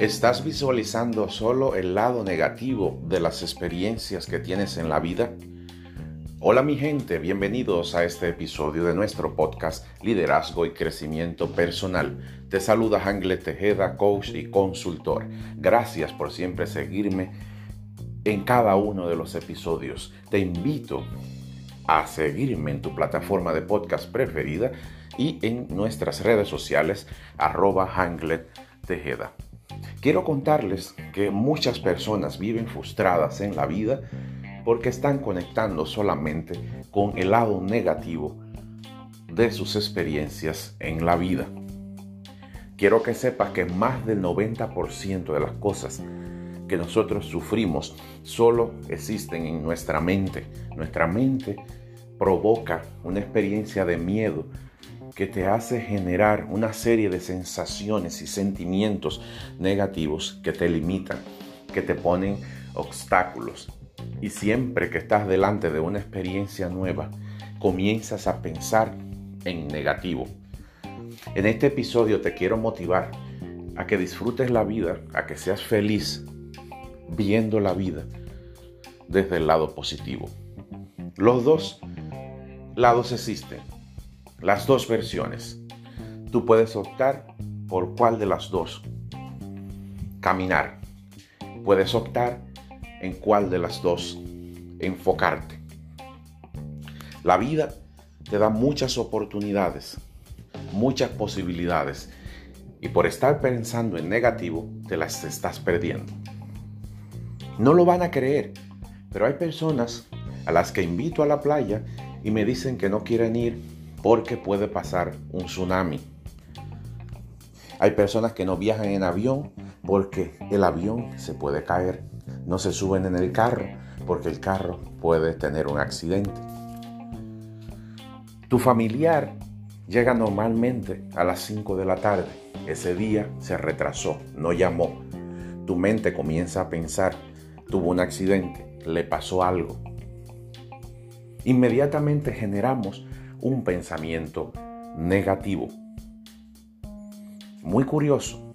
¿Estás visualizando solo el lado negativo de las experiencias que tienes en la vida? Hola mi gente, bienvenidos a este episodio de nuestro podcast Liderazgo y Crecimiento Personal. Te saluda Angle Tejeda, coach y consultor. Gracias por siempre seguirme en cada uno de los episodios. Te invito a seguirme en tu plataforma de podcast preferida y en nuestras redes sociales arroba Tejeda. Quiero contarles que muchas personas viven frustradas en la vida porque están conectando solamente con el lado negativo de sus experiencias en la vida. Quiero que sepas que más del 90% de las cosas que nosotros sufrimos solo existen en nuestra mente. Nuestra mente provoca una experiencia de miedo que te hace generar una serie de sensaciones y sentimientos negativos que te limitan, que te ponen obstáculos. Y siempre que estás delante de una experiencia nueva, comienzas a pensar en negativo. En este episodio te quiero motivar a que disfrutes la vida, a que seas feliz viendo la vida desde el lado positivo. Los dos lados existen las dos versiones. Tú puedes optar por cuál de las dos. Caminar. Puedes optar en cuál de las dos enfocarte. La vida te da muchas oportunidades, muchas posibilidades y por estar pensando en negativo te las estás perdiendo. No lo van a creer, pero hay personas a las que invito a la playa y me dicen que no quieren ir porque puede pasar un tsunami. Hay personas que no viajan en avión porque el avión se puede caer. No se suben en el carro porque el carro puede tener un accidente. Tu familiar llega normalmente a las 5 de la tarde. Ese día se retrasó, no llamó. Tu mente comienza a pensar, tuvo un accidente, le pasó algo. Inmediatamente generamos un pensamiento negativo. Muy curioso.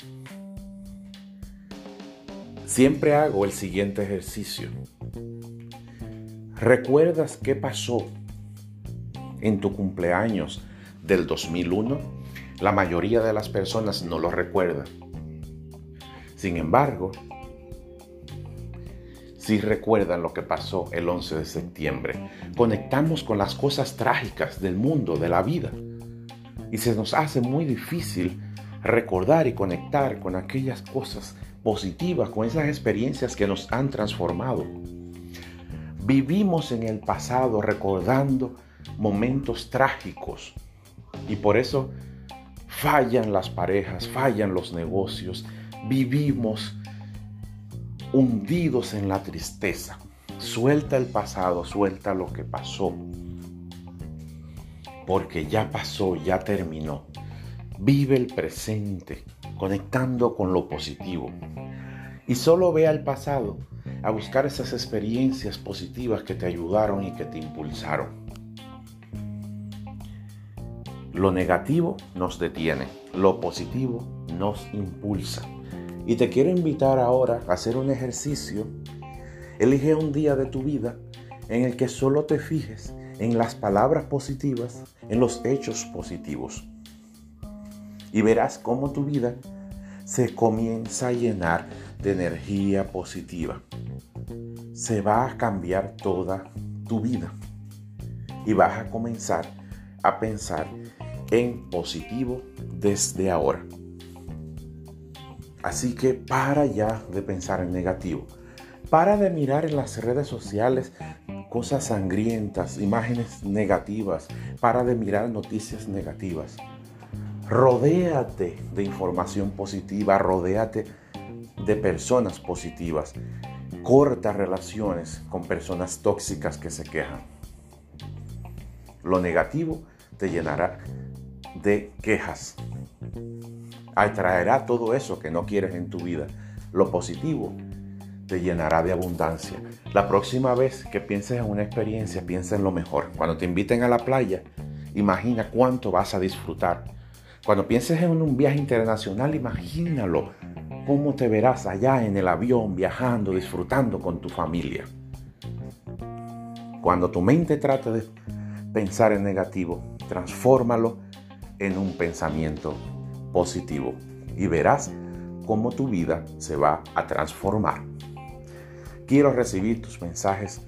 Siempre hago el siguiente ejercicio. ¿Recuerdas qué pasó en tu cumpleaños del 2001? La mayoría de las personas no lo recuerdan. Sin embargo, si recuerdan lo que pasó el 11 de septiembre. Conectamos con las cosas trágicas del mundo, de la vida. Y se nos hace muy difícil recordar y conectar con aquellas cosas positivas, con esas experiencias que nos han transformado. Vivimos en el pasado recordando momentos trágicos y por eso fallan las parejas, fallan los negocios, vivimos hundidos en la tristeza. Suelta el pasado, suelta lo que pasó. Porque ya pasó, ya terminó. Vive el presente, conectando con lo positivo. Y solo ve al pasado a buscar esas experiencias positivas que te ayudaron y que te impulsaron. Lo negativo nos detiene, lo positivo nos impulsa. Y te quiero invitar ahora a hacer un ejercicio. Elige un día de tu vida en el que solo te fijes en las palabras positivas, en los hechos positivos. Y verás cómo tu vida se comienza a llenar de energía positiva. Se va a cambiar toda tu vida. Y vas a comenzar a pensar en positivo desde ahora. Así que para ya de pensar en negativo. Para de mirar en las redes sociales cosas sangrientas, imágenes negativas. Para de mirar noticias negativas. Rodéate de información positiva, rodéate de personas positivas. Corta relaciones con personas tóxicas que se quejan. Lo negativo te llenará de quejas, atraerá todo eso que no quieres en tu vida. Lo positivo te llenará de abundancia. La próxima vez que pienses en una experiencia, piensa en lo mejor. Cuando te inviten a la playa, imagina cuánto vas a disfrutar. Cuando pienses en un viaje internacional, imagínalo. ¿Cómo te verás allá en el avión viajando, disfrutando con tu familia? Cuando tu mente trate de pensar en negativo, transfórmalo en un pensamiento positivo y verás cómo tu vida se va a transformar. Quiero recibir tus mensajes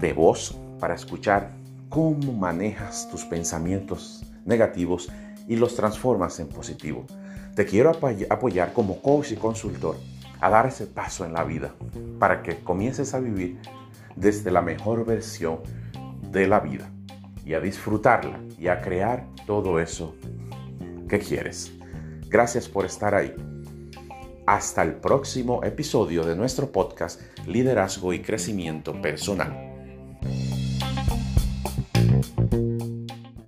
de voz para escuchar cómo manejas tus pensamientos negativos y los transformas en positivo. Te quiero apoyar como coach y consultor a dar ese paso en la vida para que comiences a vivir desde la mejor versión de la vida y a disfrutarla y a crear todo eso que quieres. Gracias por estar ahí. Hasta el próximo episodio de nuestro podcast Liderazgo y Crecimiento Personal.